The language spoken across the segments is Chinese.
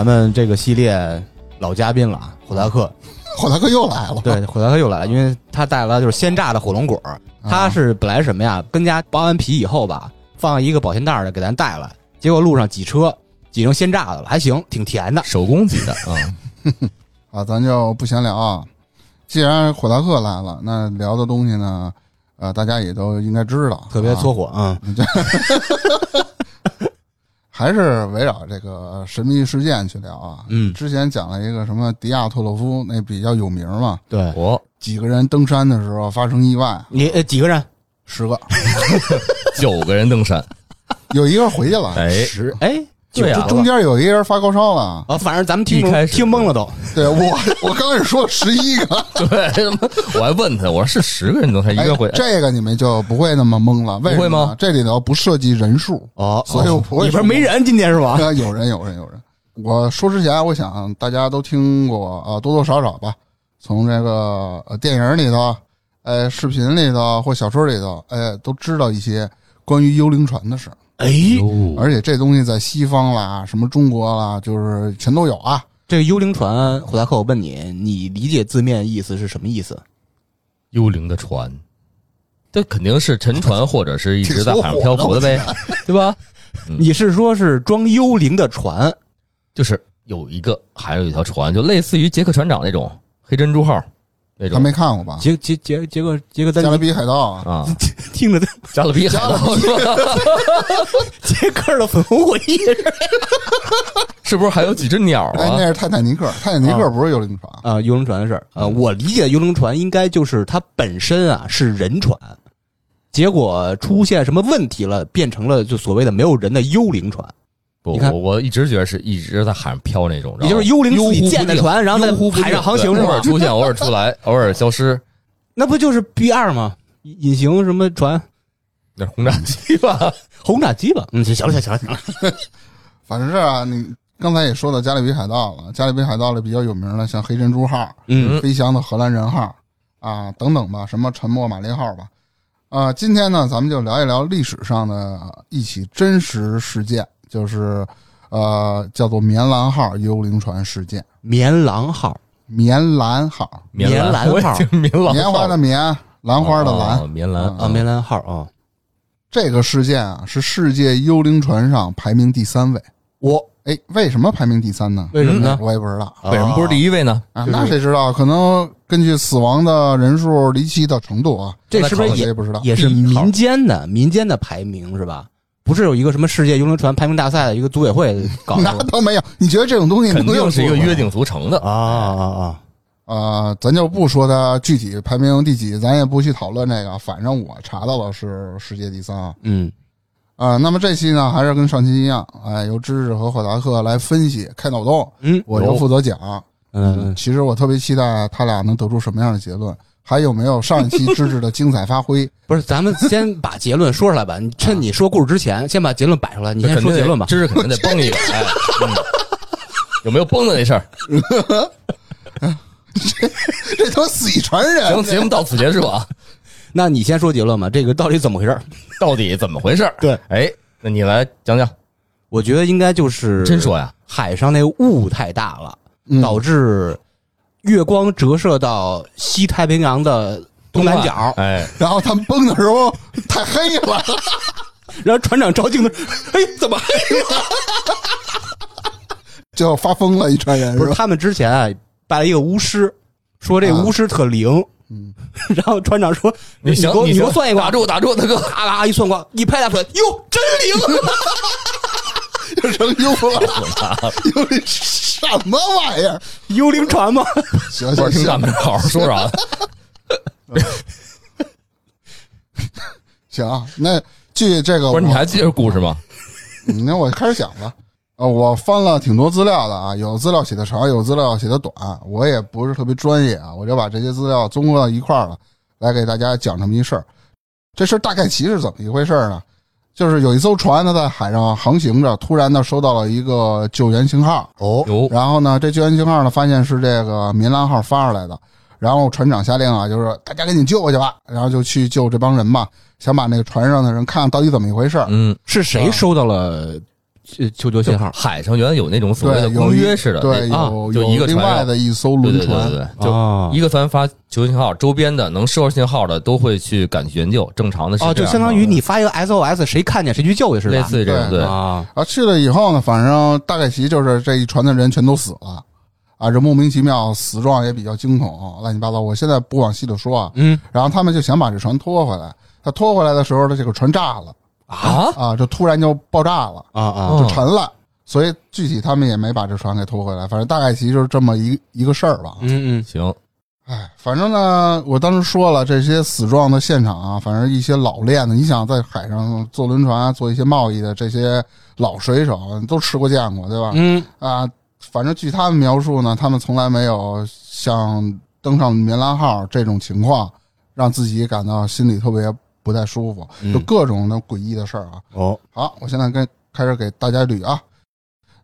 咱们这个系列老嘉宾了，火达克。火达克又来了，对，火达克又来了，因为他带来了就是鲜榨的火龙果。他是本来什么呀？跟家剥完皮以后吧，放一个保鲜袋的给咱带来，结果路上挤车挤成鲜榨的了，还行，挺甜的。手工挤的啊，啊，咱就不闲聊啊。既然火达克来了，那聊的东西呢，呃，大家也都应该知道，特别搓火啊，嗯，还是围绕这个神秘事件去聊啊。嗯。之前讲了一个什么迪亚特洛夫，那比较有名嘛，对。我几个人登山的时候发生意外，你呃几个人？十个，九个人登山，有一个回去了，哎，十。哎，对啊中间有一个人发高烧了。啊，反正咱们听开始听懵了都。对我，我刚开始说十一个，对，我还问他，我说是十个人都才，一个回哎，这个你们就不会那么懵了，为什么不会吗？这里头不涉及人数，哦所以我不会里边没人，今天是吧？啊，有人，有人，有人。我说之前，我想大家都听过啊，多多少少吧，从这个呃电影里头，哎，视频里头或小说里头，哎，都知道一些关于幽灵船的事儿。哎，而且这东西在西方啦，什么中国啦，就是全都有啊。这个幽灵船，胡达克，我问你，你理解字面意思是什么意思？幽灵的船，这肯定是沉船或者是一直在海上漂浮的呗，对吧？嗯你是说是装幽灵的船？就是有一个，还有一条船，就类似于杰克船长那种黑珍珠号那还种没看过吧？杰杰杰杰克杰克丹尼。加勒比海盗。啊，啊，听着加勒比海盗。是吧？杰克的粉红回忆是不是还有几只鸟哎，那啊？是泰坦尼克，泰坦尼克不是幽灵船，啊，幽灵船的事儿。啊，我理解幽灵船应该就是它本身啊是人船，结果出现什么问题了，变成了就所谓的没有人的幽灵船，不，我我一直觉得是一直在海上漂那种，也就是幽灵自己建的船，然后在海上航行是吧？对偶尔出现，偶尔出来，偶尔消失，那不就是 B 二吗？隐形什么船？那是轰炸机吧？轰炸机吧？嗯，行了，行了，行了。反正是啊，你刚才也说到加勒比海盗了，加勒比海盗里比较有名的，像黑珍珠号，嗯飞翔的荷兰人号啊等等吧，什么沉默玛丽号吧。啊，今天呢，咱们就聊一聊历史上的一起真实事件，就是呃，叫做棉兰号幽灵船事件。棉兰号，棉兰号，棉兰号棉兰棉花的棉，兰花的兰。哦棉兰啊啊，棉兰号啊，这个事件啊，是世界幽灵船上排名第三位。我哎，为什么排名第三呢？为什么呢？我也不知道为什么不是第一位呢？啊。那谁知道？可能根据死亡的人数离奇的程度啊，这是不是也不知道？也是民间的民间的排名是吧？不是有一个什么世界幽灵船排名大赛的一个组委会搞的那倒没有。你觉得这种东西肯定是一个约定俗成的啊啊啊！呃，咱就不说它具体排名第几，咱也不去讨论这个。反正我查到了是世界第三啊。嗯，啊、那么这期呢，还是跟上期一样，哎，由知识和霍达克来分析开脑洞，嗯我就负责讲。嗯，其实我特别期待他俩能得出什么样的结论，还有没有上一期芝芝的精彩发挥？不是，咱们先把结论说出来吧。你趁你说故事之前，先把结论摆出来。你先说结论吧。知识肯定得崩一个，哎，嗯有没有崩的那事儿？这都死一船人行，，节目到此结束啊！那你先说结论吧。这个到底怎么回事？到底怎么回事？对，哎，那你来讲讲，我觉得应该就是真说呀，海上那雾太大了，嗯导致月光折射到西太平洋的东南角，哎，然后他们崩的时候太黑了，然后船长照镜子，哎，怎么黑了？就发疯了，一船人？不是他们之前啊拜了一个巫师，说这巫师特灵，嗯，然后船长说：“你行，给我你给我算一卦。打，住，打住，大哥，咔咔一算卦，一拍大腿，哟，真灵！就成幽了，幽灵什么玩意儿？幽灵船吗？行行行不是听大门好好说说啊。行啊，那据这个，不是，你还记着故事吗？嗯那我开始讲吧。呃，我翻了挺多资料的啊，有资料写的长，有资料写的短，我也不是特别专业啊，我就把这些资料综合到一块儿了，来给大家讲这么一事儿。这事儿大概其是怎么一回事呢？就是有一艘船呢在海上航行着，突然呢收到了一个救援信号，哦，有。然后呢这救援信号呢发现是这个民兰号发出来的，然后船长下令啊，就是大家赶紧救过去吧，然后就去救这帮人吧，想把那个船上的人看看到底怎么一回事儿。嗯，是谁收到了呃求救信号？海上原来有那种所谓的公约似的，对，有就一个另外的一艘对对对轮船，对对，就哦一个船发求救信号，周边的能收到信号的都会去赶去援救，正常的是哦，就相当于你发一个 SOS，谁看见谁去救去是吧？类似于这种对啊，啊，然后去了以后呢，反正大概其就是这一船的人全都死了，啊，这莫名其妙死状也比较惊恐，乱七八糟。我现在不往细的说啊，嗯然后他们就想把这船拖回来，他拖回来的时候呢，这个船炸了啊，啊，就突然就爆炸了，啊啊。嗯就沉了。所以具体他们也没把这船给拖回来，反正大概其就是这么一一个事儿吧。嗯嗯。行，哎，反正呢，我当时说了，这些死状的现场啊，反正一些老练的，你想在海上坐轮船、做一些贸易的这些老水手都吃过见过，对吧？嗯。啊，反正据他们描述呢，他们从来没有像登上棉兰号这种情况，让自己感到心里特别不太舒服，嗯就各种的诡异的事儿啊。哦好，我现在跟开始给大家捋啊。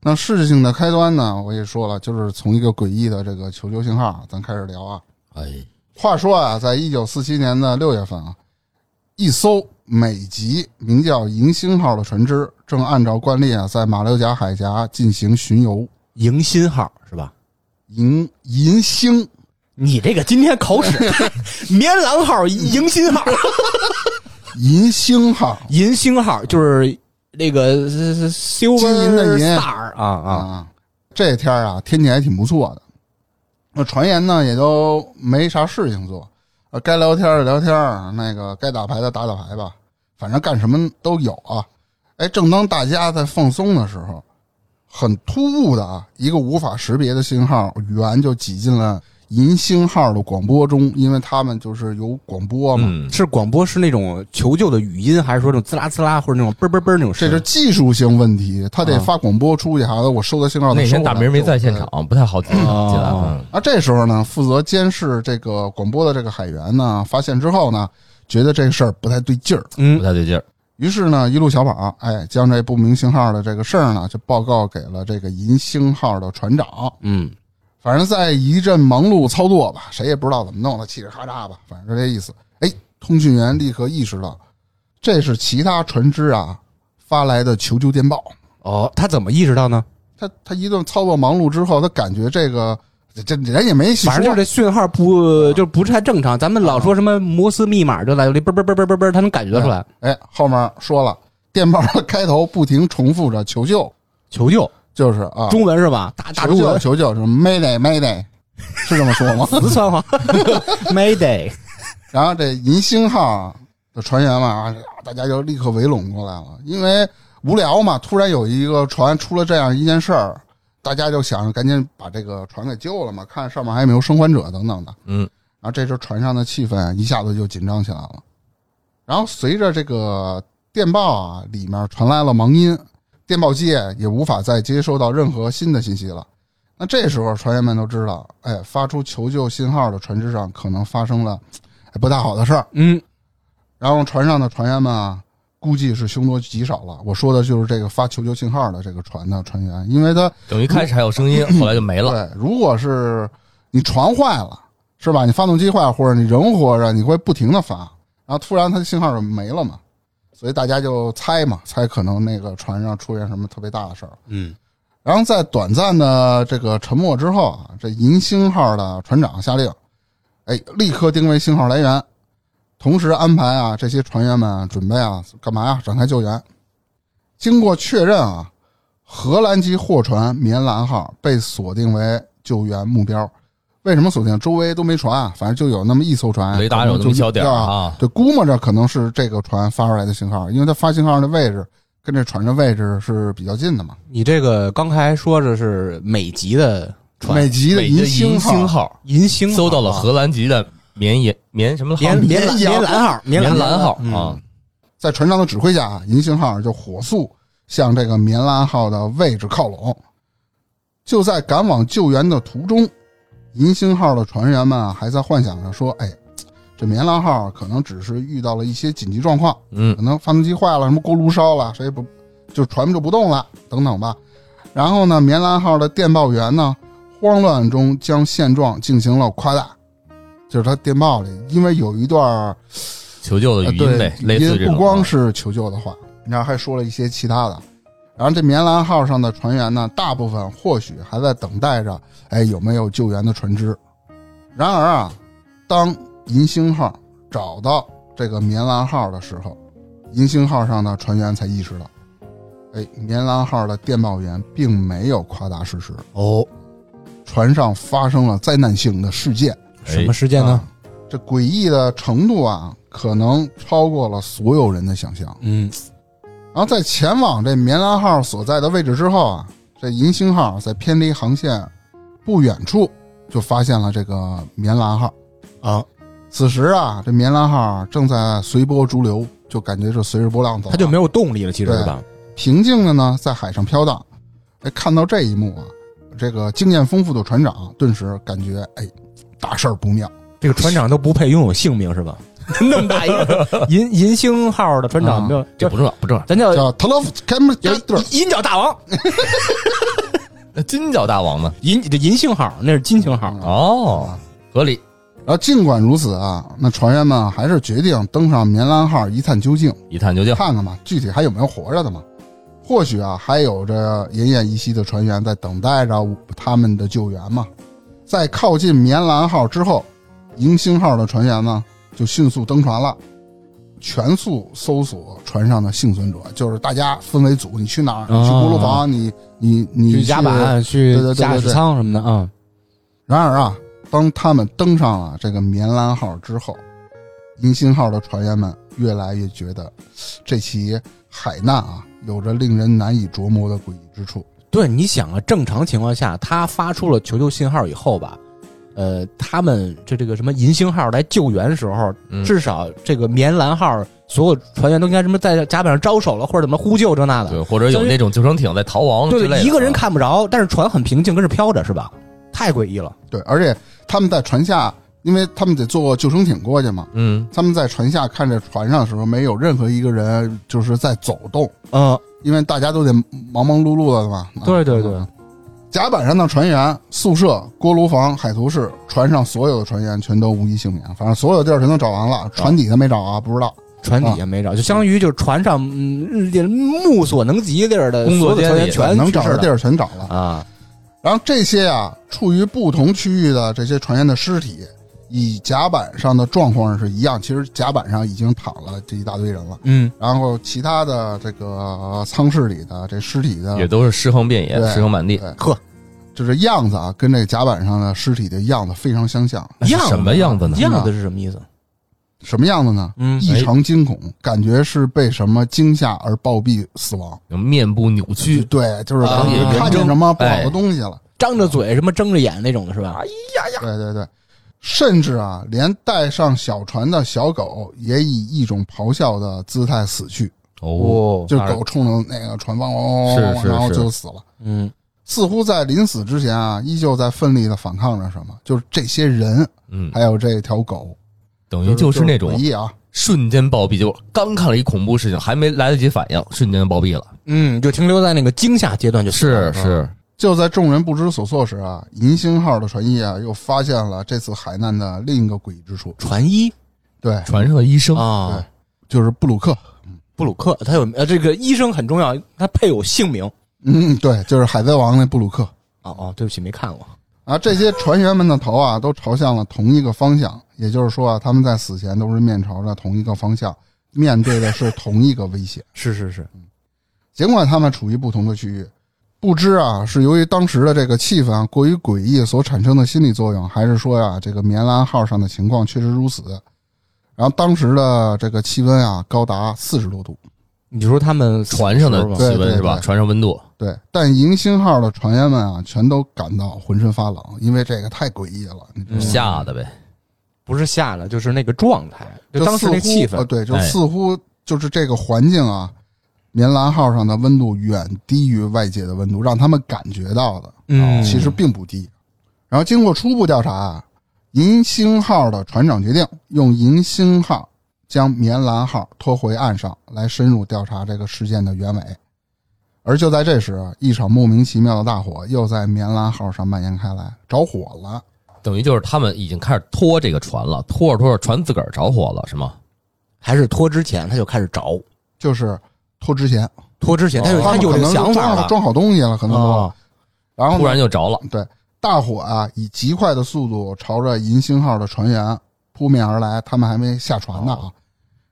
那事情的开端呢，我也说了，就是从一个诡异的这个求救信号，咱开始聊啊。哎，话说啊，在一九四七年的六月份啊，一艘美籍名叫“银星号”的船只正按照惯例啊，在马六甲海峡进行巡游。迎新号是吧？迎银星你这个今天口齿，棉兰号、迎新号、银星号银星号就是那个呃 silver 金银的银 star 啊啊，啊，这天啊，天气还挺不错的。那传言呢也都没啥事情做，呃，该聊天的聊天，那个该打牌的打打牌吧，反正干什么都有啊。哎，正当大家在放松的时候，很突兀的啊，一个无法识别的信号源就挤进了银星号的广播中，因为他们就是有广播嘛。嗯，是广播是那种求救的语音，还是说那种滋啦滋啦或者那种嘣嘣嘣那种声？这是技术性问题，他得发广播出去，还有我收到信号那。天大明没在现场，不太好进哦进来，嗯啊，这时候呢，负责监视这个广播的这个海员呢，发现之后呢，觉得这事儿不太对劲儿，嗯不嗯太对劲儿，于是呢，一路小跑，哎，将这不明信号的这个事儿呢，就报告给了这个银星号的船长。嗯反正在一阵忙碌操作吧，谁也不知道怎么弄的，嘁哩咔嚓吧，反正是这意思。哎，通讯员立刻意识到，这是其他船只啊发来的求救电报。哦，他怎么意识到呢？他他一顿操作忙碌之后，他感觉这个这这人也没细说反正就是这讯号不就不是太正常。咱们老说什么摩斯密码，就在里嘣嘣嘣嘣嘣嘣，他能感觉出来。哎，后面说了，电报的开头不停重复着求救，求救，就是啊，中文是吧？大大求救中文，求救是 Mayday Mayday，是这么说吗？四川话，Mayday。然后这银星号的船员们，啊大家就立刻围拢过来了，因为无聊嘛，突然有一个船出了这样一件事儿，大家就想着赶紧把这个船给救了嘛，看上面还有没有生还者等等的。嗯，然后这时候船上的气氛一下子就紧张起来了。然后随着这个电报啊里面传来了忙音，电报机也无法再接收到任何新的信息了。那这时候船员们都知道，哎，发出求救信号的船只上可能发生了哎不大好的事儿。嗯，然后船上的船员们啊，估计是凶多吉少了。我说的就是这个发求救信号的这个船的船员，因为他等于开始还有声音，后来就没了，对，如果是你船坏了，是吧？你发动机坏了，或者你人活着，你会不停的发，然后突然它的信号就没了嘛，所以大家就猜嘛，猜可能那个船上出现什么特别大的事儿。嗯，然后在短暂的这个沉默之后啊，这银星号的船长下令，哎，立刻定位信号来源，同时安排啊这些船员们准备啊干嘛呀？展开救援。经过确认啊，荷兰籍货船“棉兰号”被锁定为救援目标。为什么锁定？周围都没船啊，反正就有那么一艘船，雷达有那么小点啊就估摸着可能是这个船发出来的信号，因为它发信号的位置跟这船的位置是比较近的嘛。你这个刚才说的是美籍的船，美籍的银银，星号。银星号搜到了荷兰籍的绵延棉什么号？棉棉蓝号，棉蓝蓝号嗯。啊，在船长的指挥下，银星号就火速向这个棉兰号的位置靠拢。就在赶往救援的途中，银星号的船员们还在幻想着说：“哎，这棉兰号可能只是遇到了一些紧急状况，嗯可能发动机坏了，什么锅炉烧了，谁也不就船就不动了，等等吧。”然后呢，棉兰号的电报员呢，慌乱中将现状进行了夸大，就是他电报里，因为有一段儿求救的呃对语音呗，类似这种啊。不光是求救的话，然后还说了一些其他的。然后这棉兰号上的船员呢，大部分或许还在等待着，哎，有没有救援的船只。然而啊，当银星号找到这个棉兰号的时候，银星号上的船员才意识到，哎，棉兰号的电报员并没有夸大事实，哦，船上发生了灾难性的事件。什么事件呢？啊这诡异的程度啊，可能超过了所有人的想象。嗯，然后在前往这棉兰号所在的位置之后啊，这银星号在偏离航线不远处就发现了这个棉兰号啊。此时啊，这棉兰号正在随波逐流，就感觉是随着波浪走啊，他就没有动力了，其实对是吧？平静的呢在海上飘荡。哎，看到这一幕啊，这个经验丰富的船长顿时感觉哎，大事儿不妙。这个船长都不配拥有性命是吧？那么大一个 银银星号的船长啊没有，就这不重要，不重要。咱叫叫特洛夫凯姆银银角大王，那金角大王呢？银这银星号那是金星号，哦，合理。然后尽管如此啊，那船员们还是决定登上棉兰号一探究竟，一探究竟。看看吧，具体还有没有活着的嘛？或许啊，还有着奄奄一息的船员在等待着他们的救援嘛。在靠近棉兰号之后，银星号的船员呢就迅速登船了，全速搜索船上的幸存者，就是大家分为组，你去哪儿？你去锅炉房，你你你去甲板、去驾驶舱什么的啊。然而啊，当他们登上了这个棉兰号之后，银星号的船员们越来越觉得这起海难啊，有着令人难以琢磨的诡异之处。对，你想啊，正常情况下，他发出了求救信号以后吧，呃，他们这这个什么银星号来救援的时候，嗯至少这个棉兰号所有船员都应该什么在甲板上招手了，或者怎么呼救这那的。对，或者有那种救生艇在逃亡之对对，类的。一个人看不着，但是船很平静，跟着飘着，是吧？太诡异了。对，而且他们在船下，因为他们得坐救生艇过去嘛，嗯，他们在船下看着船上的时候，没有任何一个人就是在走动，嗯，因为大家都得忙忙碌碌的嘛。对对对啊甲板上的船员、宿舍、锅炉房、海图室，船上所有的船员全都无一幸免。反正所有地儿全都找完了，船底下没找啊，不知道。船底下没找，就相当于就是船上嗯目所能及地儿的工作所有的船员间里全能找的地儿儿全找了。啊。然后这些啊，处于不同区域的这些船员的尸体，以甲板上的状况是一样。其实甲板上已经躺了这一大堆人了，嗯，然后其他的这个舱室里的这尸体的也都是尸横遍野，对尸横满地。对呵，就是样子啊，跟这个甲板上的尸体的样子非常相像。样什么样子呢样子是什么意思？什么样子呢？嗯异常惊恐，感觉是被什么惊吓而暴毙死亡。面部扭曲，对，就是看见什么不好的东西了。张着嘴什么睁着眼那种的是吧？哎呀呀对对对，甚至啊，连带上小船的小狗也以一种咆哮的姿态死去，哦，就是狗冲着那个船汪汪汪然后就死了。嗯，似乎在临死之前啊，依旧在奋力的反抗着什么，就是这些人，嗯，还有这条狗，等于就是那诡种异啊。瞬间暴毙，就刚看了一恐怖事情，还没来得及反应，瞬间暴毙了。嗯，就停留在那个惊吓阶段就是是，就在众人不知所措时啊，银星号的船医啊又发现了这次海难的另一个诡异之处。船医对，船上的医生啊，就是布鲁克。布鲁克他有呃这个医生很重要，他配有姓名。嗯，对，就是海贼王那布鲁克。哦哦，对不起，没看过。啊，这些船员们的头啊，都朝向了同一个方向，也就是说啊，他们在死前都是面朝着同一个方向，面对的是同一个危险。是是是，尽管他们处于不同的区域，不知啊是由于当时的这个气氛啊过于诡异所产生的心理作用，还是说呀、这个棉兰号上的情况确实如此。然后当时的这个气温啊高达四十多度，你就说他们船上的气温是吧？对船上温度，对，但银星号的船员们啊全都感到浑身发冷，因为这个太诡异了，你知道吗？吓的呗。不是吓的，就是那个状态，就就当时那似乎气氛呃，对，就哎似乎就是这个环境啊，棉兰号上的温度远低于外界的温度，让他们感觉到的嗯其实并不低。然后经过初步调查啊，银星号的船长决定用银星号将棉兰号拖回岸上来深入调查这个事件的原委。而就在这时，一场莫名其妙的大火又在棉兰号上蔓延开来，着火了。等于就是他们已经开始拖这个船了，拖着拖着船自个儿着火了，是吗？还是拖之前他就开始着，就是拖之前，拖之前他有他有这个想法了，装好东西了，可能都。哦然后突然就着了，对，大火啊，以极快的速度朝着银星号的船员扑面而来，他们还没下船呢啊。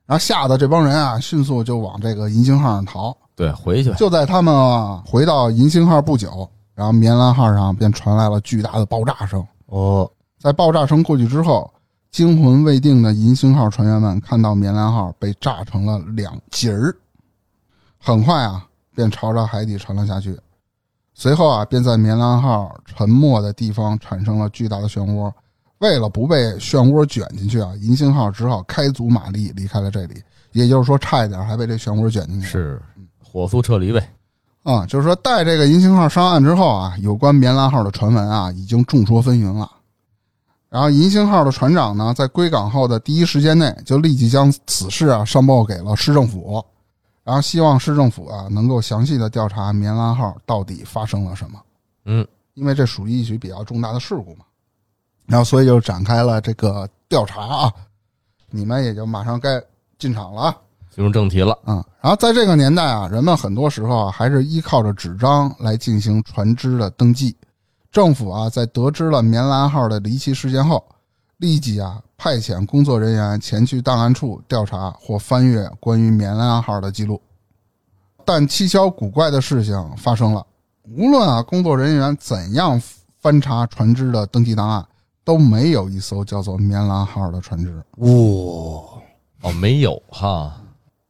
然后吓得这帮人啊，迅速就往这个银星号上逃。对，回去就在他们啊回到银星号不久，然后棉兰号上便传来了巨大的爆炸声。哦，在爆炸声过去之后，惊魂未定的银星号船员们看到棉兰号被炸成了两截儿，很快啊，便朝着海底沉了下去。随后啊，便在棉兰号沉没的地方产生了巨大的漩涡。为了不被漩涡卷进去啊，银星号只好开足马力离开了这里。也就是说，差一点还被这漩涡卷进去。是火速撤离呗。啊、就是说，带这个银星号上岸之后啊，有关棉兰号的传闻啊，已经众说纷纭了。然后，银星号的船长呢，在归港后的第一时间内，就立即将此事啊上报给了市政府，然后希望市政府啊能够详细的调查棉兰号到底发生了什么。嗯，因为这属于一起比较重大的事故嘛。然后，所以就展开了这个调查啊。你们也就马上该进场了啊。进入正题了。啊、然后在这个年代啊，人们很多时候啊还是依靠着纸张来进行船只的登记。政府啊，在得知了棉兰号的离奇事件后，立即啊派遣工作人员前去档案处调查或翻阅关于棉兰号的记录。但蹊跷古怪的事情发生了，无论啊工作人员怎样翻查船只的登记档案，都没有一艘叫做棉兰号的船只。哇，哦，没有哈，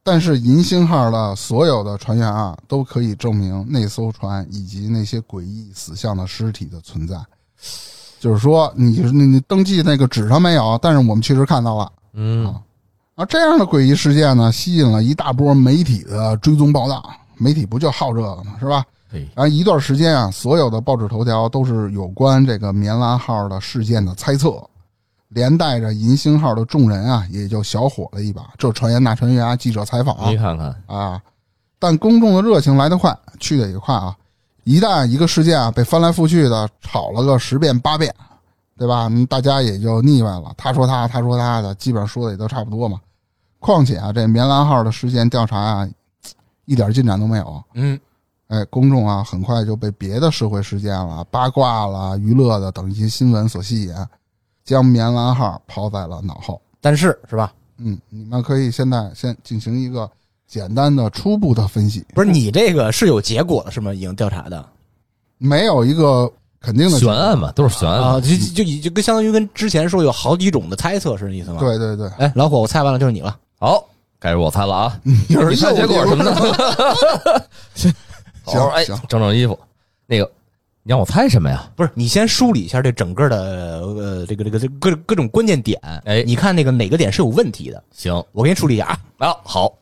但是银星号的所有的船员啊，都可以证明那艘船以及那些诡异死相的尸体的存在。就是说，你你你登记那个纸上没有，但是我们确实看到了。嗯，啊，这样的诡异事件呢，吸引了一大波媒体的追踪报道。媒体不就好这个吗？是吧？嘿，然后一段时间啊，所有的报纸头条都是有关这个棉兰号的事件的猜测，连带着银星号的众人啊，也就小火了一把。这传言那传言啊，记者采访 你看看，啊，但公众的热情来得快，去得也快啊！一旦一个事件啊被翻来覆去的炒了个十遍八遍，对吧？嗯大家也就腻歪了。他说他，他说他的，基本上说的也都差不多嘛。况且啊，这棉兰号的事件调查啊，一点进展都没有。嗯，哎，公众啊，很快就被别的社会事件了、八卦了、娱乐的等一些新闻所吸引，将棉兰号抛在了脑后。但是是吧？嗯，你们可以现在先进行一个简单的初步的分析，不是你这个是有结果的是吗？已经调查的没有一个肯定的悬案嘛，都是悬案啊，就就就就跟相当于跟之前说有好几种的猜测是这意思吗？。对对对，哎，老火，我猜完了就是你了。好，该是我猜了啊。你是你猜结果什么的？的？行好哎，行整整衣服。那个，你让我猜什么呀？不是，你先梳理一下这整个的呃这个这个这个各各种关键点。哎你看那个哪个点是有问题的？行我给你梳理一下啊。啊，好，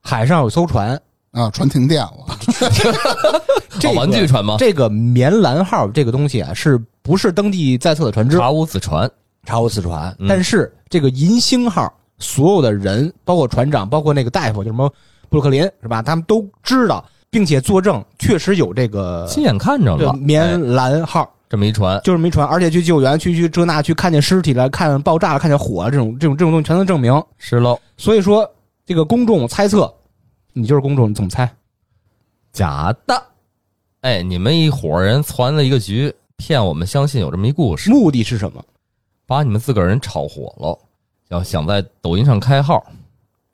海上有艘船，啊，船停电了，这个玩具船吗？这个棉兰号这个东西啊，是不是登记在册的船只？查无此船。查无此船。嗯但是这个银星号所有的人，包括船长，包括那个大夫，就什么布鲁克林是吧？他们都知道，并且作证，确实有这个亲眼看着了，这棉哎兰号。这么一船，就是没船，而且去救援，去去这那去看见尸体了，看爆炸了，看见火了，这种这种这种东西全能证明。是喽，所以说，这个公众猜测，你就是公众，你怎么猜？假的。哎，你们一伙人攒了一个局，骗我们相信有这么一故事，目的是什么？把你们自个儿人炒火了，要想在抖音上开号，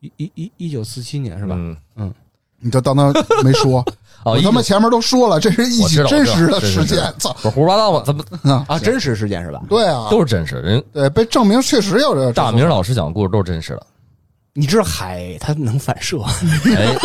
一一一一九四七年是是吧？嗯，你就当他没说。哦，我他妈前面都说了，这是一起真实的事件。操不是胡说八道吗？怎么啊，真实事件是吧？对啊，都是真实？人对被证明确实有这大明老师讲的故事都是真实的。你知道海它能反射，哎，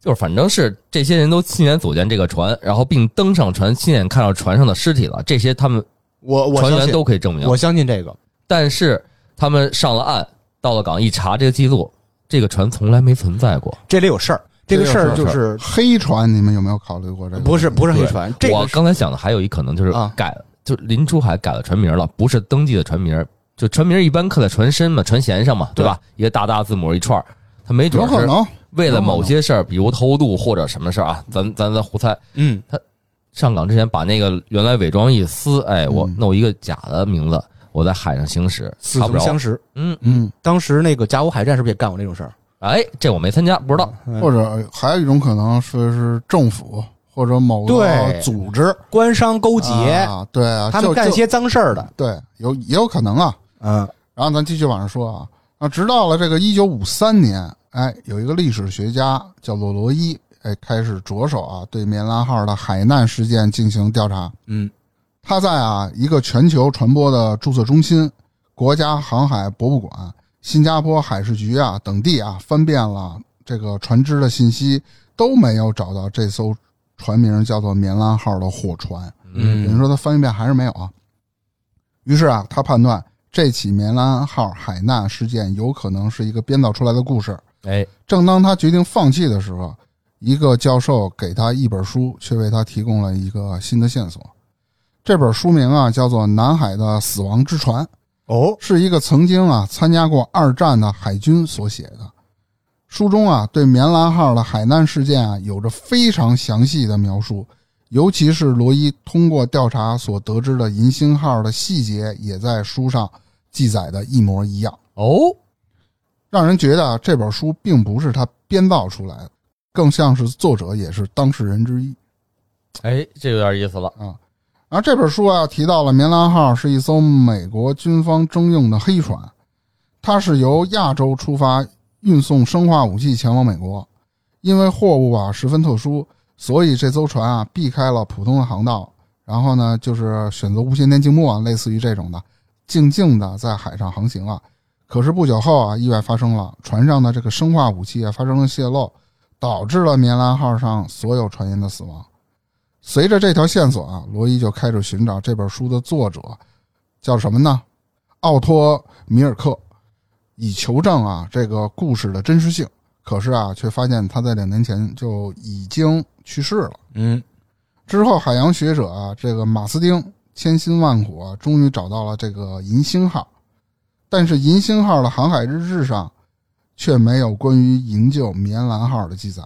就是反正是这些人都亲眼组建这个船，然后并登上船，亲眼看到船上的尸体了，这些他们我我船员相信，都可以证明。我相信这个。但是他们上了岸，到了港一查这个记录，这个船从来没存在过。这里有事儿，这个事儿就是黑船，你们有没有考虑过这个？不是不是黑船，这我刚才想的还有一可能就是啊改，就林出海改了船名了，不是登记的船名。就船名一般刻在船身嘛，船舷上嘛，对吧？一个大大字母一串儿，他没准是有可能为了某些事儿，比如偷渡或者什么事儿啊，咱咱咱胡猜。嗯他上港之前把那个原来伪装一撕，哎，我嗯弄一个假的名字，我在海上行驶，似查不相识。嗯，嗯，当时那个甲午海战是不是也干过这种事儿？哎，这我没参加，不知道。嗯或者还有一种可能是是政府或者某个组织官商勾结，啊，对啊，他们干些脏事儿的。对有也有可能啊。嗯然后咱继续往上说啊，啊，直到了这个一九五三年，哎，有一个历史学家叫做罗伊，哎，开始着手啊对棉兰号的海难事件进行调查。嗯他在啊一个全球传播的注册中心、国家航海博物馆、新加坡海事局啊等地啊翻遍了这个船只的信息，都没有找到这艘船名叫做棉兰号的货船。嗯等于说他翻一遍还是没有啊。于是啊，他判断这起棉兰号海难事件有可能是一个编造出来的故事。哎，正当他决定放弃的时候，一个教授给他一本书，却为他提供了一个新的线索。这本书名啊叫做《南海的死亡之船》，哦，是一个曾经啊参加过二战的海军所写的。书中啊对棉兰号的海难事件啊有着非常详细的描述，尤其是罗伊通过调查所得知的银星号的细节，也在书上记载的一模一样。哦，让人觉得啊这本书并不是他编造出来的，更像是作者也是当事人之一哎，这有点意思了。啊。而这本书啊提到了棉兰号是一艘美国军方征用的黑船，它是由亚洲出发运送生化武器前往美国，因为货物啊十分特殊，所以这艘船啊避开了普通的航道，然后呢就是选择无线电静默，类似于这种的，静静的在海上航行啊。可是不久后啊，意外发生了，船上的这个生化武器啊发生了泄漏，导致了棉兰号上所有船员的死亡。随着这条线索啊，罗伊就开始寻找这本书的作者，叫什么呢？奥托·米尔克，以求证啊这个故事的真实性。可是啊，却发现他在两年前就已经去世了。嗯之后，海洋学者啊，这个马斯丁千辛万苦啊，终于找到了这个银星号，但是银星号的航海日志上却没有关于营救棉兰号的记载，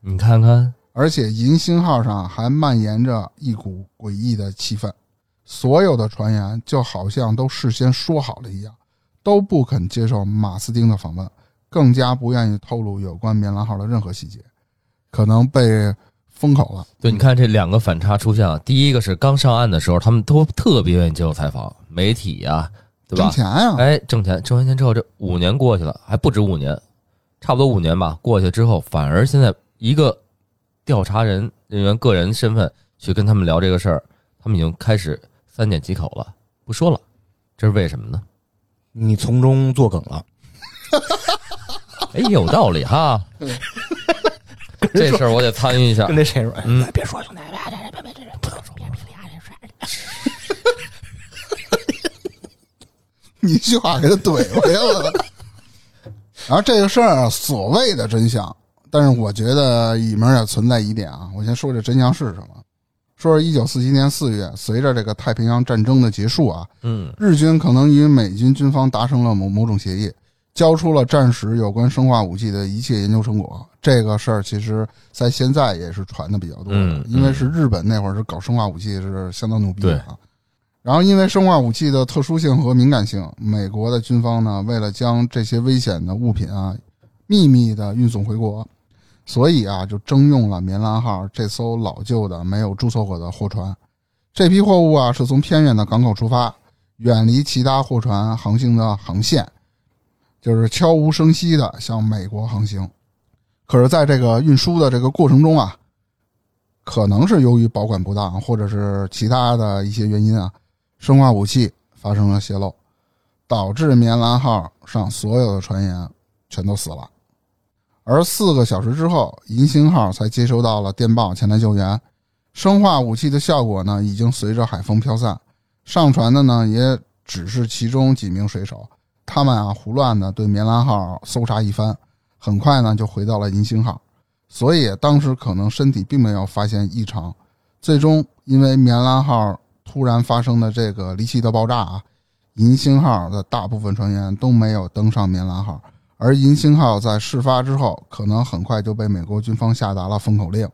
你看看，而且银星号上还蔓延着一股诡异的气氛，所有的船员就好像都事先说好了一样，都不肯接受马斯丁的访问，更加不愿意透露有关棉兰号的任何细节，可能被封口了。对，你看这两个反差出现了。第一个是刚上岸的时候，他们都特别愿意接受采访，媒体呀、对吧？挣钱呀、哎，挣钱，挣完钱之后，这五年过去了，还不止五年，差不多五年吧。过去之后，反而现在一个调查人人员个人身份去跟他们聊这个事儿，他们已经开始三缄其口了，不说了。这是为什么呢？你从中作梗了。哎，有道理哈。这事儿我得参与一下跟。那谁说？嗯哎别说兄弟，别别别别别别不能说，别别别别你一句话给他怼回来了。然后这个事儿啊，所谓的真相，但是我觉得里面也存在疑点啊。我先说这真相是什么？说是一九四七年四月，随着这个太平洋战争的结束啊，嗯日军可能与美军军方达成了某某种协议，交出了战时有关生化武器的一切研究成果。这个事儿其实在现在也是传的比较多的，嗯因为是日本那会儿是搞生化武器是相当牛逼的啊。然后因为生化武器的特殊性和敏感性，美国的军方呢为了将这些危险的物品啊秘密的运送回国，所以啊就征用了棉兰号这艘老旧的没有注册过的货船。这批货物啊是从偏远的港口出发，远离其他货船航行的航线，就是悄无声息的向美国航行。可是，在这个运输的这个过程中啊，可能是由于保管不当，或者是其他的一些原因啊，生化武器发生了泄漏，导致棉兰号上所有的船员全都死了。而四个小时之后，银星号才接收到了电报前来救援。生化武器的效果呢，已经随着海风飘散。上船的呢，也只是其中几名水手。他们啊，胡乱的对棉兰号搜查一番，很快呢就回到了银星号，所以当时可能身体并没有发现异常。最终因为棉兰号突然发生的这个离奇的爆炸啊，银星号的大部分船员都没有登上棉兰号，而银星号在事发之后，可能很快就被美国军方下达了封口令，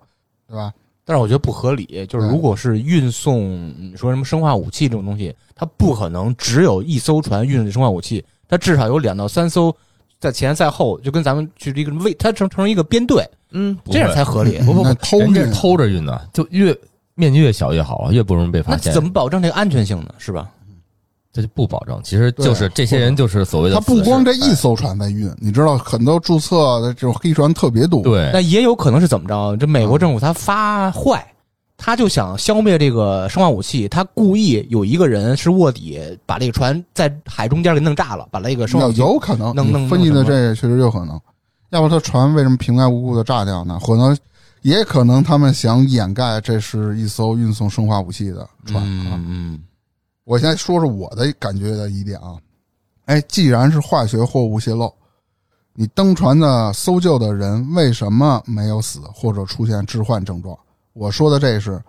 对吧？但是我觉得不合理，就是如果是运送你说什么生化武器这种东西，它不可能只有一艘船运着生化武器，它至少有两到三艘在前在后，就跟咱们去一个卫，它成成一个编队，嗯，这样才合理。不不不，偷着运偷着运的，就越面积越小越好，越不容易被发现。怎么保证这个安全性呢？是吧？这就不保证？其实就是这些人就是所谓的他不光这一艘船在运，你知道很多注册的这种黑船特别多。，对那也有可能是怎么着？这美国政府他发坏，他就想消灭这个生化武器，他故意有一个人是卧底，把这个船在海中间给弄炸了，把那个生化有武器有可能，弄弄分析的这个确实有可能。要不他船为什么平白无故的炸掉呢？可能也可能他们想掩盖这是一艘运送生化武器的船啊。嗯嗯我先说说我的感觉的疑点啊，哎，既然是化学货物泄漏，你登船的搜救的人为什么没有死或者出现致幻症状？我说的这是，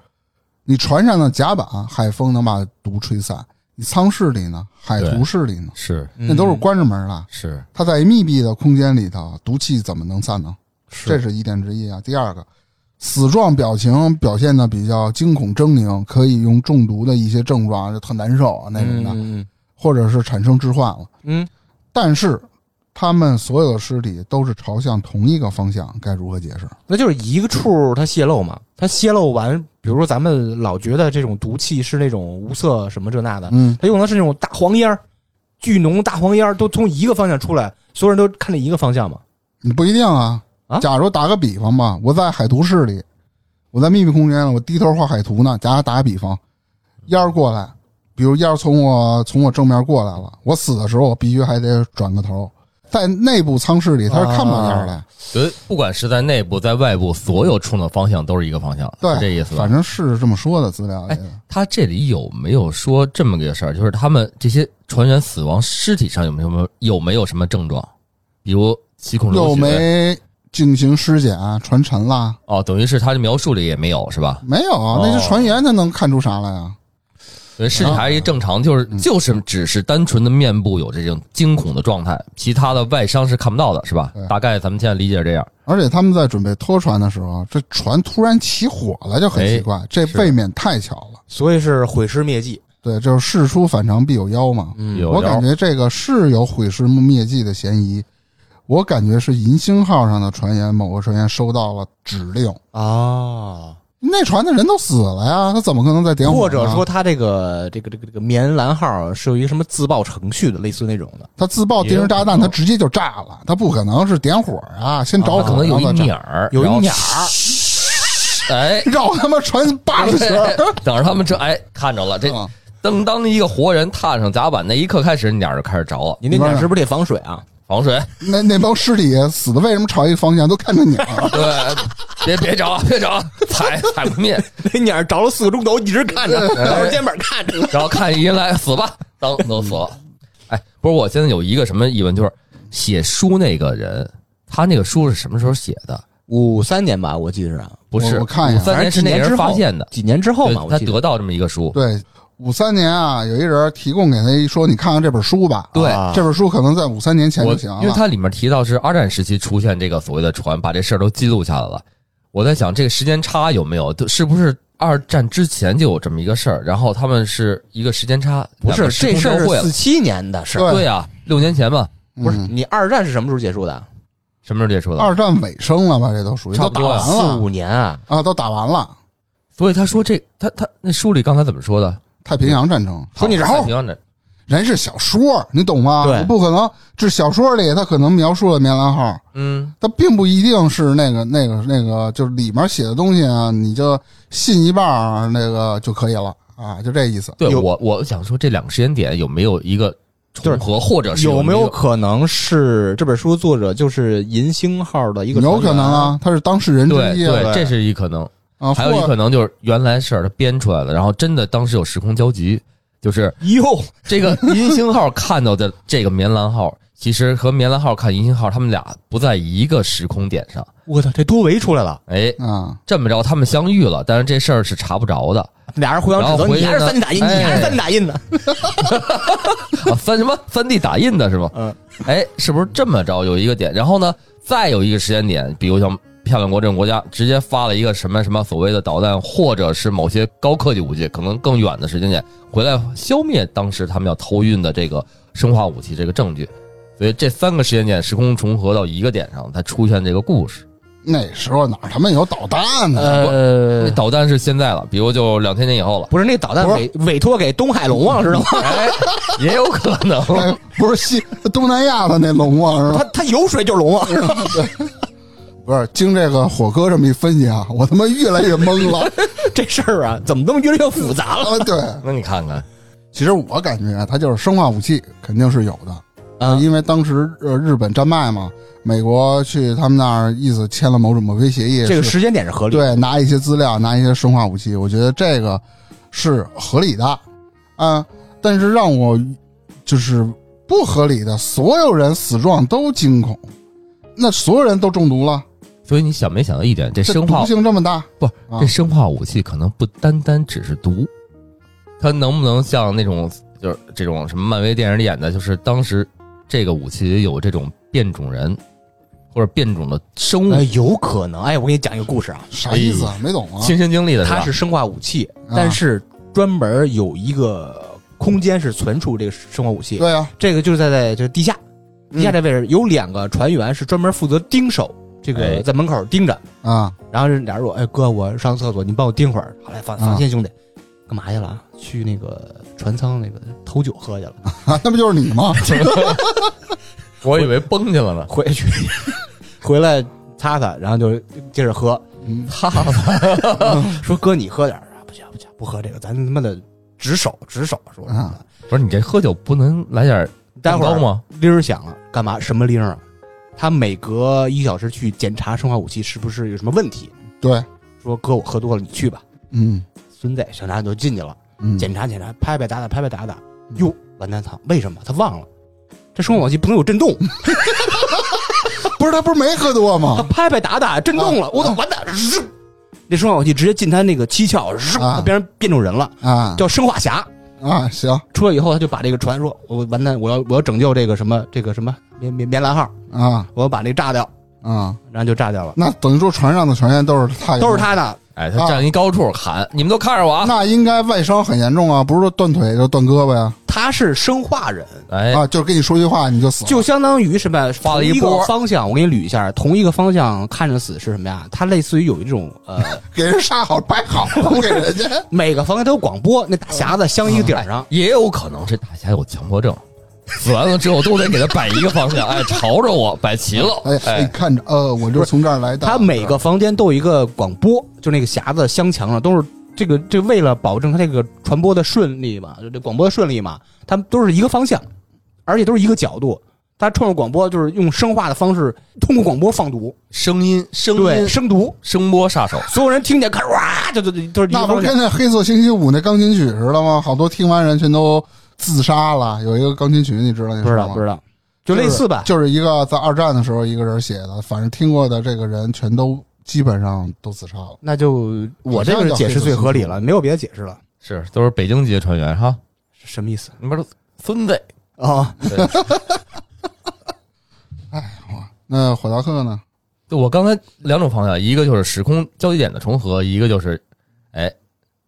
你船上的甲板海风能把毒吹散，你舱室里呢，海图室里呢，是嗯，那都是关着门的。是它在密闭的空间里头，毒气怎么能散呢？是这是疑点之一啊。第二个，死状表情表现的比较惊恐狰狞，可以用中毒的一些症状，就特难受啊那种的，嗯或者是产生致幻了。嗯，但是，他们所有的尸体都是朝向同一个方向，该如何解释？那就是一个处它泄漏嘛，它泄漏完，比如说咱们老觉得这种毒气是那种无色什么这那的，嗯，它用的是那种大黄烟儿，巨浓大黄烟儿都从一个方向出来，所有人都看着一个方向嘛。你不一定啊。啊假如打个比方吧，我在海图室里，我在秘密空间，我低头画海图呢。假如打个比方，烟儿过来，比如烟儿从我从我正面过来了，我死的时候我必须还得转个头，在内部舱室里他是看不到烟儿的。觉得不管是在内部在外部，所有冲的方向都是一个方向，对，是这意思吧反？正是这么说的资料哎。他这里有没有说这么个事儿？就是他们这些船员死亡尸体上有没有有没有什么症状？比如七孔流又血？没进行尸检，船沉啦？哦，等于是他的描述里也没有是吧？没有啊，哦那些船员，他能看出啥来啊？所以尸体还是一正常，就是嗯就是只是单纯的面部有这种惊恐的状态，其他的外伤是看不到的，是吧？大概咱们现在理解是这样。而且他们在准备拖船的时候，这船突然起火了，就很奇怪，这是未免太巧了。所以是毁尸灭迹。对，就是事出反常必有妖嘛。嗯有我感觉这个是有毁尸灭迹的嫌疑。我感觉是银星号上的船员，某个船员收到了指令，啊，那船的人都死了呀，他怎么可能再点火？或者说他这个这个这个这个棉兰号是有一个什么自爆程序的，类似那种的。他自爆定时炸弹，他直接就炸了，他不可能是点火啊，先着火，他可能有一鸟儿，有一鸟儿，哎，绕他妈船八十圈。等着他们这哎看着了，这啊当当一个活人踏上甲板那一刻开始，鸟就开始着了，你那鸟是不是得防水啊？防水。那那帮尸体死的为什么朝一个方向都看着鸟儿？对，别别着，别着，踩踩不灭，那鸟着了四个钟头，一直看着，摇着肩膀看着。然后看一人来死吧，当都死了。哎，不是，我现在有一个什么疑问，就是写书那个人，他那个书是什么时候写的？五三年吧，我记得是，不是，我我看一下五三年是那个人发现的，几年之后嘛，我记得。他得到这么一个书，对，五三年啊，有一人提供给他一说，你看看这本书吧。对啊这本书可能在五三年前就行了。因为它里面提到是二战时期出现这个所谓的船，把这事儿都记录下来了。我在想这个时间差有没有，是不是二战之前就有这么一个事儿，然后他们是一个时间差，不是这事儿是四七年的事儿，对对呀、六年前嘛，不是嗯你二战是什么时候结束的？什么时候结束的？二战尾声了吧？这都属于都打差不多啊四五年啊，啊，都打完了。所以他说这他他那书里刚才怎么说的？太平洋战争，说你是好太平洋的人是小说，你懂吗？对不可能，这小说里他可能描述了棉兰号，嗯，他并不一定是那个那个那个，就是里面写的东西啊，你就信一半儿那个就可以了啊，就这意思。对我我想说这两个时间点有没有一个重合，或者是有没没有可能是这本书作者就是银星号的一个？有可能！啊，他是当事人之一啊对，这是一可能。啊，还有一或可能就是原来事儿他编出来的，然后真的当时有时空交集，就是哟，这个银星号看到的这个棉兰号，其实和棉兰号看银星号，他们俩不在一个时空点上。我操，这多维出来了，哎，啊，这么着他们相遇了，但是这事儿是查不着的。俩人互相指责，你还是三 D 打印，哎你还是三 D 打印的，啊，三什么三 D 打印的是吗？嗯，哎，是不是这么着有一个点？然后呢，再有一个时间点，比如像漂亮国这种国家，直接发了一个什么什么所谓的导弹，或者是某些高科技武器，可能更远的时间点回来消灭当时他们要偷运的这个生化武器这个证据。所以这三个时间点时空重合到一个点上，才出现这个故事。那时候哪他妈有导弹呢？呃，导弹是现在了，比如就两千年以后了，不是那导弹委委托给东海龙王知道吗？也有可能。哎不是西东南亚的那龙王是吧？他他有水就是龙王，不是，经这个火哥这么一分析啊，我他妈越来越懵了。这事儿啊，怎么这么越来越复杂了？啊，对，那你看看，其实我感觉啊，它就是生化武器肯定是有的，啊因为当时呃日本战败嘛，美国去他们那儿意思签了某种某些协议，这个时间点是合理的。对拿一些资料，拿一些生化武器，我觉得这个是合理的啊。但是让我就是不合理的，所有人死状都惊恐，那所有人都中毒了，所以你想没想到一点，这这生化毒性这么大，不，啊这生化武器可能不单单只是毒，它能不能像那种就是这种什么漫威电影里演的，就是当时这个武器里有这种变种人或者变种的生物呃，有可能。哎，我给你讲一个故事啊，啥意思啊？没懂啊？亲身经历的它是生化武器，啊但是专门有一个空间是存储这个生化武器。对啊，这个就是在在这个地下，地下嗯这位置有两个船员是专门负责盯守，这哎个在门口盯着。啊，然后这俩人说：“哎哥，我上厕所，你帮我盯会儿。”好嘞，放啊放心，兄弟，干嘛去了？去那个船舱那个偷酒喝去了。啊，那不就是你吗？我以为崩去了呢。回去回来擦擦，然后就接着喝。嗯擦擦，说哥你喝点儿啊，不行不行，不喝这个，咱他妈的直手直手。说啊不是你这喝酒不能来点待会儿吗？铃儿响了，干嘛？什么铃儿啊？他每隔一小时去检查生化武器是不是有什么问题。对，说哥我喝多了，你去吧。嗯孙子小男就进去了，嗯，检查检查，拍拍打打，拍拍打打。哟，完蛋操！为什么他忘了？这生化武器不能有震动，不是他不是没喝多吗他吗？拍拍打打震动了，我操，完蛋！日那生化武器直接进他那个七窍，他变成变种人了，啊叫生化侠。啊，行出来以后，他就把这个船说：“我完蛋，我要我要拯救这个什么这个什么棉棉棉兰号，啊我要把那炸掉。啊，”然后就炸掉了，那等于说船上的船员都是他，都是。他的。哎，他站一高处喊：“你们都看着我啊那应该外伤很严重啊，不是说断腿就断胳膊呀？他是生化人，！”哎，啊，就是跟你说句话你就死了，就相当于什么？发了一同一个波方向，我给你捋一下，同一个方向看着死是什么呀？它类似于有一种呃，给人杀好摆好了给人家。每个方向都有广播，那大匣子镶一个顶儿上。也有可能这大侠有强迫症，死完了之后都得给他摆一个方向，哎，朝着我摆齐了，哎哎，看着，呃，我就是从这儿来的。它每个房间都有一个广播，就那个匣子镶墙上都是这个，这为了保证他这个传播的顺利嘛，就这广播的顺利嘛，他们都是一个方向，而且都是一个角度。他创造广播就是用生化的方式，通过广播放毒，声音声对，音声毒，声波杀手，所有人听见，咔哇，就就就都是那不是跟。那黑色星期五那钢琴曲似的吗？好多听完人全都自杀了。有一个钢琴曲，你知道那不知道，吗？不知道，就类似吧。就是一个在二战的时候一个人写的，反正听过的这个人全都基本上都自杀了。那就我这个解释最合理了，没有别的解释了。是都是北京籍的船员哈，什么意思你不是孙子，啊？哎我那火刀客呢？就我刚才两种方向，一个就是时空交集点的重合，一个就是，哎，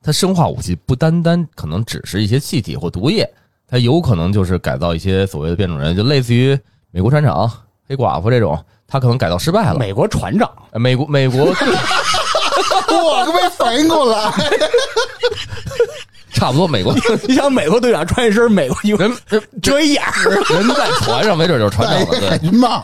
它生化武器不单单可能只是一些气体或毒液，它有可能就是改造一些所谓的变种人，就类似于美国船长、黑寡妇这种，他可能改造失败了。美国船长呃美国美国 我都没反应过来。差不多，美国 你想美国队长穿一身美国衣服，人人遮一眼儿人在船上，没准就是船长了。对，帽。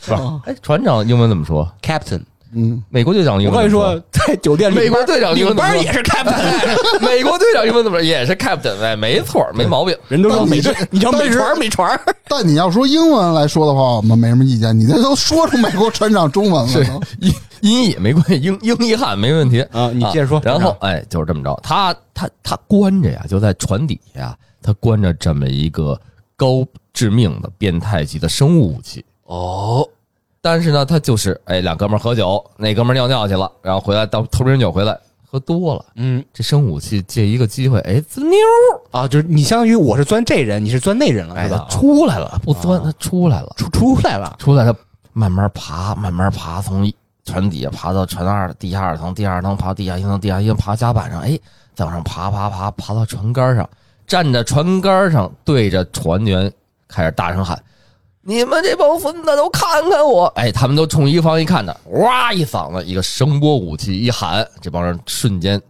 是吧？哎，船长英文怎么说？，Captain。嗯，美国队长英我文怎么跟你说，在酒店里，美国队长英文怎么说领班也是 Captain，美国队长英文怎么说？也是 captain，哎，没错，没毛病。人都说美队你这，你叫美船美船。但你要说英文来说的话，我们没什么意见。你这都说出美国船长中文了都，音音译没关系，英英译汉没问题啊你接着说然后哎，就是这么着，他他他关着呀，就在船底下，他关着这么一个高致命的变态级的生物武器。哦，但是呢，他就是哎，两哥们儿喝酒，那哥们儿尿尿去了，然后回来到偷瓶酒回来，喝多了，嗯。这生武器借一个机会，哎，滋妞啊，就是你相当于我是钻这人，你是钻那人了，哎，是吧？他出来了，不钻，他出来了，出出来了，出来他慢慢爬，慢慢爬，从船底下爬到船二地下二层，地下二层爬地下一层，地下一层爬甲板上，哎，再往上爬爬爬，爬到船杆上，站在船杆上，对着船员开始大声喊：“你们这帮孙子都看看我！”哎，他们都冲一个方向一看的，哇一嗓子，一个声波武器一喊，这帮人瞬间。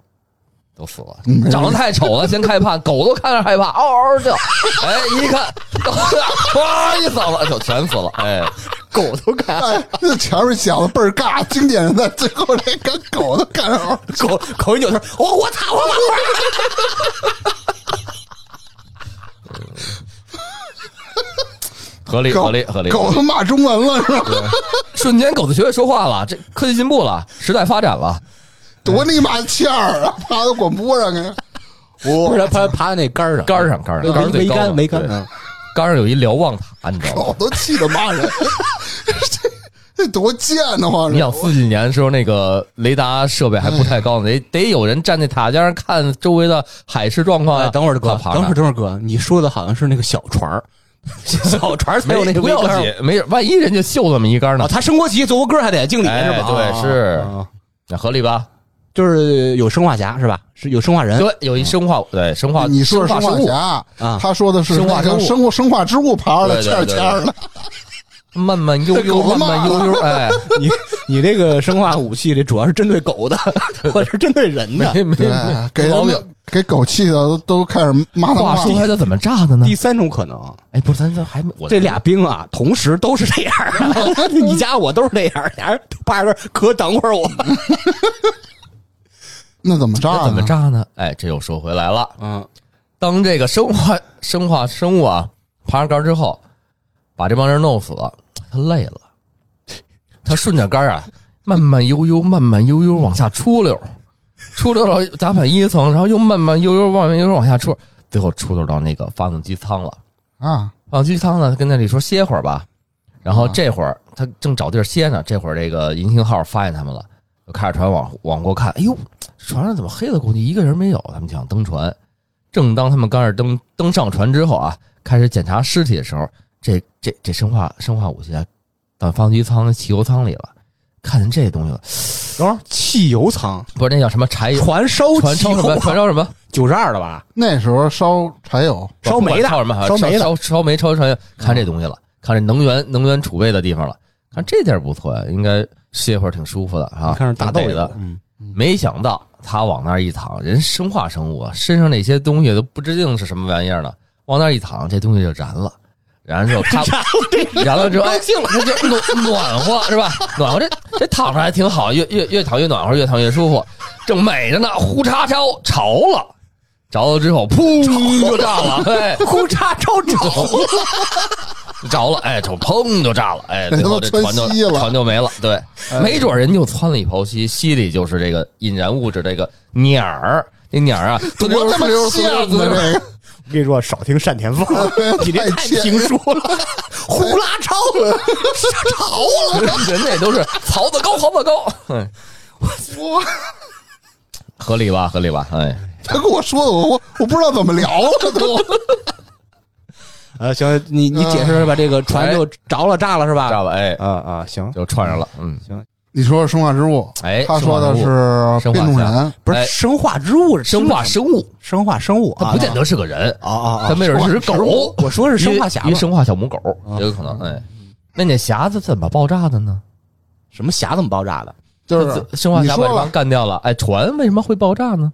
都死了，嗯长得太丑了，先害怕，狗都看着害怕，嗷嗷叫。哎，一看，狗 哇一嗓子就全死了。哎，狗都看哎，这前面讲的倍儿尬，经典的最后连个狗都干上了。狗狗一扭头，我我操我马 合理，狗合理，合理。狗都骂中文了是吧？瞬间狗子学会说话了，这科技进步了，时代发展了。多你妈欠儿啊！趴在广播上去，不是爬爬在那杆儿上，杆儿上，杆儿上，杆儿没杆没杆，杆上有一瞭望塔，你知道吗？狗都气得骂人，这这多贱的慌！你想四几年的时候，那个雷达设备还不太高呢，得得有人站在塔尖上看周围的海事状况哎。等会儿哥，等会儿等会儿哥，你说的好像是那个小船儿，小船儿才有那个不要桅杆儿紧，没事，万一人家秀这么一杆呢啊，？他升国旗奏国歌还得敬礼哎是吧？对啊是啊那合理吧？就是有生化侠是吧？是有生化人对，有一生化，对生化，你说是生化物，侠啊他说的是生化生物生化之物爬上来欠儿对对对欠儿的。慢慢悠悠，慢慢悠悠，哎，你你这个生化武器，这主要是针对狗的，或者是针对人的。没没对，给人毛病。给狗气的都都开始骂他话话说回来，怎么炸的呢第？三种可能，哎，不是，咱咱还没我这俩兵啊，同时都是这样儿，你家我都是这样儿，俩人趴着可等会儿我。那怎么炸？那怎么炸呢？哎，这又说回来了。嗯，当这个生化生化生物啊爬上杆之后，把这帮人弄死了，他累了，他顺着杆啊，慢慢悠悠、慢慢悠悠往下出溜，出溜到甲板一层，然后又慢慢悠悠、慢慢悠悠往下出，最后出溜到那个发动机舱了。啊？发动机舱呢，他跟那里说歇会儿吧。然后这会儿他正找地儿歇呢，这会儿这个银星号发现他们了，就开着船往往过看。哎呦，船上怎么黑了估计，一个人没有？他们想登船。正当他们刚是登登上船之后啊，开始检查尸体的时候，这这这生化生化武器啊，到发动机舱、汽油舱里了，看见这东西了，等会儿汽油舱，不是那叫什么柴油？船烧船烧什么？船烧什么？九十二的吧？那时候烧柴油，烧煤的烧什么？烧煤的烧烧煤、烧柴油，看这东西了，看这能源能源储备的地方了，看这地儿不错呀，应该歇会儿挺舒服的啊。你看是大豆油挺得的，，嗯，没想到他往那儿一躺，人生化生物啊，身上那些东西都不知定是什么玩意儿呢，往那儿一躺，这东西就燃了。燃 了之后，他燃了之后，哎，那就暖暖和是吧？暖和这这躺着还挺好，越越越躺越暖和，越躺越舒服，正美着呢。呼嚓着着了，着了之后，噗 就炸了，哎，呼嚓 着着，着了，哎，就砰就炸了，哎，最后这船就船就没了。对，没准人就窜了一泡稀，稀里就是这个引燃物质，这个鸟儿，那鸟儿啊，滋溜多他妈滋溜滋溜像，呢这个。我跟你说，少听单田芳，你这太评书了，呼啦超潮了。人家都是槽子高，槽子高，嗯，我合理吧？合理吧？哎，他跟我说的，我我我不知道怎么聊了都。呃，行，你你解释吧，这个船就着了，炸了是吧？炸了，哎，啊啊，行，就串上了，嗯，你说生化之物，哎，他说的是生化侠变种人，哎不是生化之物，生化生物，生化生物他，不见得是个人，啊啊啊！它没准是狗，我说是生化侠生化小母狗也有可能，哎，那那匣子怎么爆炸的呢？什么匣怎么爆炸的？就是生化侠把干掉了，哎，船为什么会爆炸呢？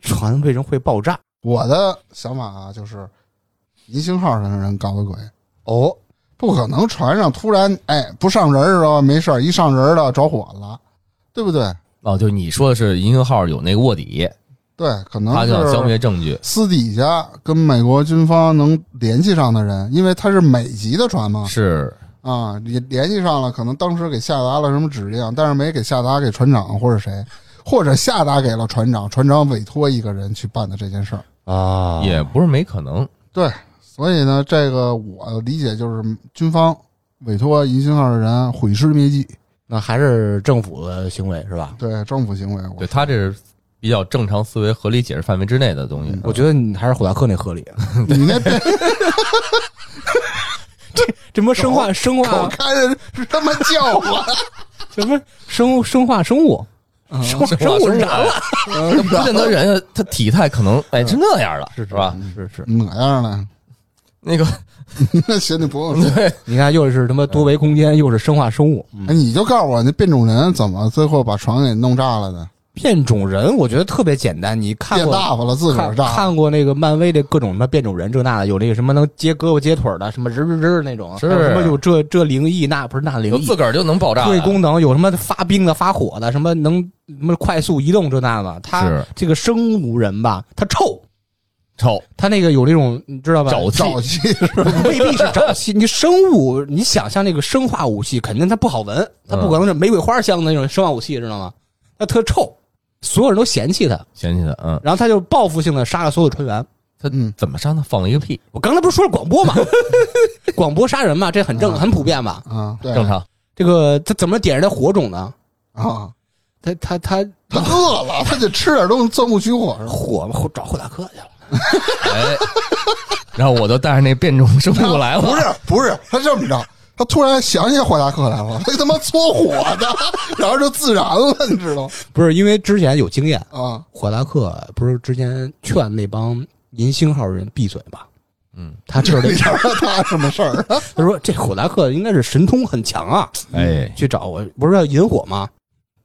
船为什么会爆炸？我的想法啊，就是银星号上的人搞的鬼，哦，不可能船上突然哎不上人儿候没事儿一上人儿的着火了，对不对？哦，就你说的是银河号有那个卧底，对，可能他就要消灭证据，私底下跟美国军方能联系上的人，因为他是美籍的船嘛，是啊，你联系上了，可能当时给下达了什么指令，但是没给下达给船长或者谁，或者下达给了船长，船长委托一个人去办的这件事儿。啊也不是没可能。对，所以呢，这个我理解就是军方委托银星号的人毁尸灭迹，那还是政府的行为是吧？对政府行为。我对他这是比较正常思维、合理解释范围之内的东西。嗯我觉得你还是虎达克那合理。你那边 这么生化生我化看着是他妈叫唤，什么生物生化生物嗯生化生物是啥了？不见得人家他体态可能哎是那样的，是吧？是是，哪样呢？那个 那行，你不用说。对，你看又是他妈多维空间，又是生化生物。哎，你就告诉我，那变种人怎么最后把床给弄炸了的？变种人我觉得特别简单，你看过变大发了，自个儿看炸。看过那个漫威的各种什么变种人这那的，有那个什么能接胳膊接腿的，什么人人人那种，是还有什么有这这灵异那不是那灵异有自，个儿就能爆炸的，对功能有什么发冰的、发火的，什么能什么快速移动这那的。他是这个生物人吧，他臭，臭它那个有那种你知道吧？沼气沼气是？未必是沼气，你生物，你想象那个生化武器，肯定它不好闻，它不可能是玫瑰花香的那种生化武器，知道吗？它特臭，所有人都嫌弃它，嫌弃它，嗯，然后他就报复性的杀了所有船员。他嗯怎么杀呢？放了一个屁，我刚才不是说了广播吗？广播杀人嘛，这很正很普遍吧。啊，对，正常。这个他怎么点燃的火种呢？啊。他他他他饿了，他得吃点东西钻木取火是吧？火火找霍达克去了。哎，然后我就带着那变种生物来了，不是不是，他这么着，他突然想起霍达克来了，他他妈搓火的，然后就自燃了，你知道吗？不是因为之前有经验，啊，霍达克不是之前劝那帮银星号人闭嘴吧？嗯，他知道这事儿 他什么事儿？他说这火达克应该是神通很强啊，哎，去找我，不是要引火吗？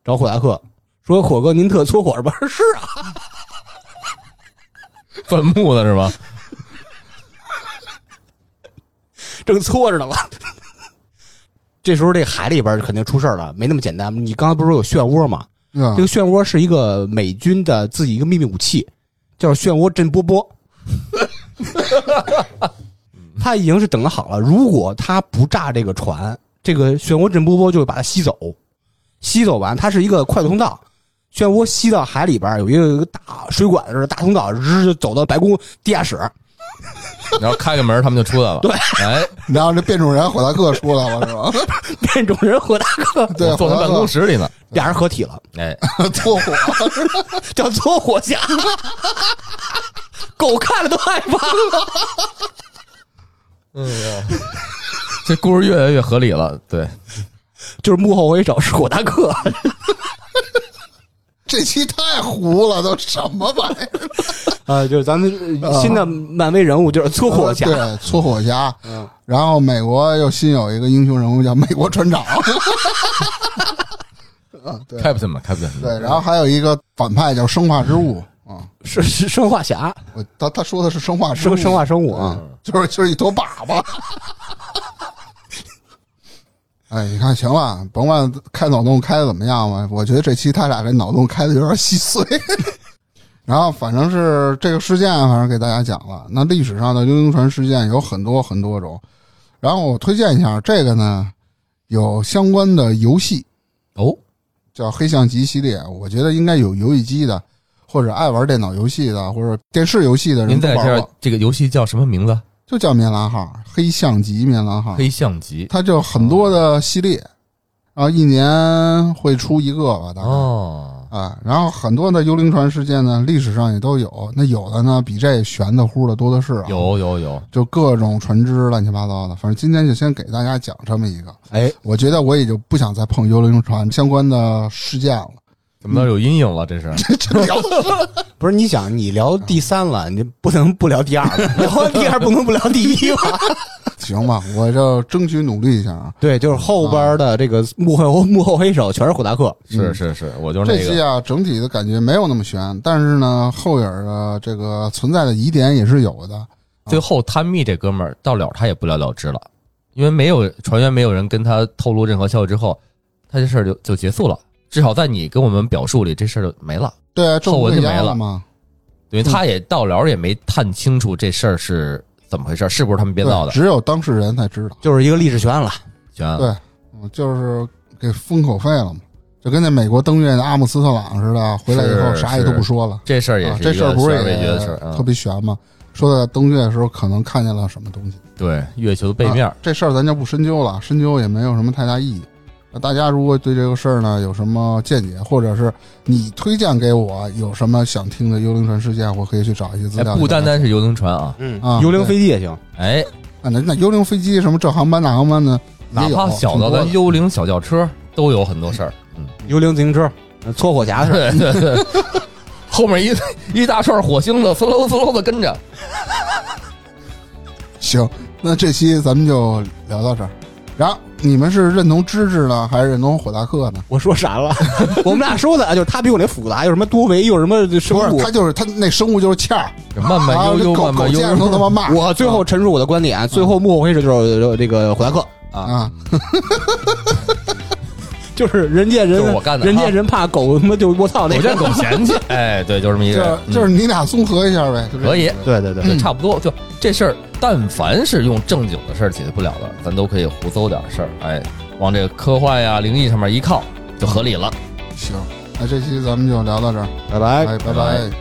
找火达克说火哥您特搓火是吧？是啊，愤怒的是吧？正搓着呢吧。这时候这海里边肯定出事儿了，没那么简单。你刚才不是说有漩涡吗？嗯这个漩涡是一个美军的自己一个秘密武器，叫漩涡震波波。他已经是等好了，如果他不炸这个船，这个漩涡震波波就会把它吸走。吸走完，它是一个快速通道，漩涡吸到海里边有一个有一个大水管似的大通道，日就走到白宫地下室。然后开个门，他们就出来了。对，哎，然后这变种人火大克出来了是吧？变种人火大克对，坐在办公室里呢。俩人合体了，哎，搓火，叫搓火侠，狗看了都害怕。哎呀这故事越来越合理了。对，就是幕后为首是火大克，这期太糊了，都什么玩意儿？啊，就是咱们新的漫威人物就是搓火侠，对，搓火侠。嗯，然后美国又新有一个英雄人物叫美国船长。啊，对 Captain 嘛，Captain。对，然后还有一个反派叫生化之物啊，是是生化侠，我他他说的是生化生生化生物啊，就是就是一坨粑粑。哎，你看，行了，甭管开脑洞开的怎么样吧，我觉得这期他俩这脑洞开的有点细碎。然后反正是这个事件，反正给大家讲了。那历史上的幽灵船事件有很多很多种，然后我推荐一下这个呢，有相关的游戏哦，叫黑象棋系列，我觉得应该有游戏机的，或者爱玩电脑游戏的，或者电视游戏的人您在玩，这个游戏叫什么名字？就叫棉兰号，黑象级棉兰号，黑象级。它就很多的系列，然后一年会出一个吧，大概。哦，啊，然后很多的幽灵船事件呢，历史上也都有。那有的呢，比这悬的乎的多的是啊。有有有，就各种船只乱七八糟的。反正今天就先给大家讲这么一个。哎，我觉得我也就不想再碰幽灵船相关的事件了。怎么都有阴影了？这是 这聊 不是你想你聊第三了，你不能不聊第二了，聊完第二不能不聊第一吧？行吧，我就争取努力一下啊。对，就是后边的这个幕后幕后黑手全是霍达克，是是是，我就是那个。这期啊，整体的感觉没有那么悬，但是呢，后影的这个存在的疑点也是有的。最后探秘这哥们儿到了他也不了了之了，因为没有船员没有人跟他透露任何消息之后，他这事儿就就结束了。至少在你跟我们表述里，这事儿就没了。对啊，后文就没了嘛。因为他也到了也没探清楚这事儿是怎么回事，是不是他们编造的？对只有当事人才知道。就是一个历史悬案了。悬案，对嗯，就是给封口费了嘛。就跟那美国登月的阿姆斯特朗似的，回来以后啥也都不说了。这事儿也啊，是这事儿不是也的事儿啊特。别悬吗？说在登月的时候可能看见了什么东西，对，月球的背面啊，这事儿咱就不深究了，深究也没有什么太大意义。那大家如果对这个事儿呢有什么见解，或者是你推荐给我有什么想听的幽灵船事件，我可以去找一些资哎，料。不单单是幽灵船啊，嗯啊幽灵飞机也行。哎，啊，那那幽灵飞机什么这航班那航班的，哪怕小的咱幽灵小轿车都有很多事儿。嗯，幽灵自行车，呃搓火匣似的。对对对，后面一一大串火星子，嗖喽嗖喽的跟着。行，那这期咱们就聊到这儿。然后你们是认同芝芝呢，还是认同火大克呢？我说啥了？我们俩说的，就是他比我那复杂，有什么多维，有什么生不是，物他。就是他那生物就是欠儿，慢慢啊悠悠，狗狗慢慢悠见着都他。妈骂。我最后陈述我的观点，最后幕后黑手就是这个火大克啊，啊，就是人见人就是我干的啊人见人怕狗他妈就我操那个狗见狗嫌弃，哎，对，就这么一个人，就就是你俩综合一下呗，可以，对对对，对，差不多。就这事儿，但凡是用正经的事儿解决不了的，咱都可以胡诌点事儿，哎，往这个科幻呀、灵异上面一靠，就合理了。行。那这期咱们就聊到这儿，拜拜。哎，拜拜拜拜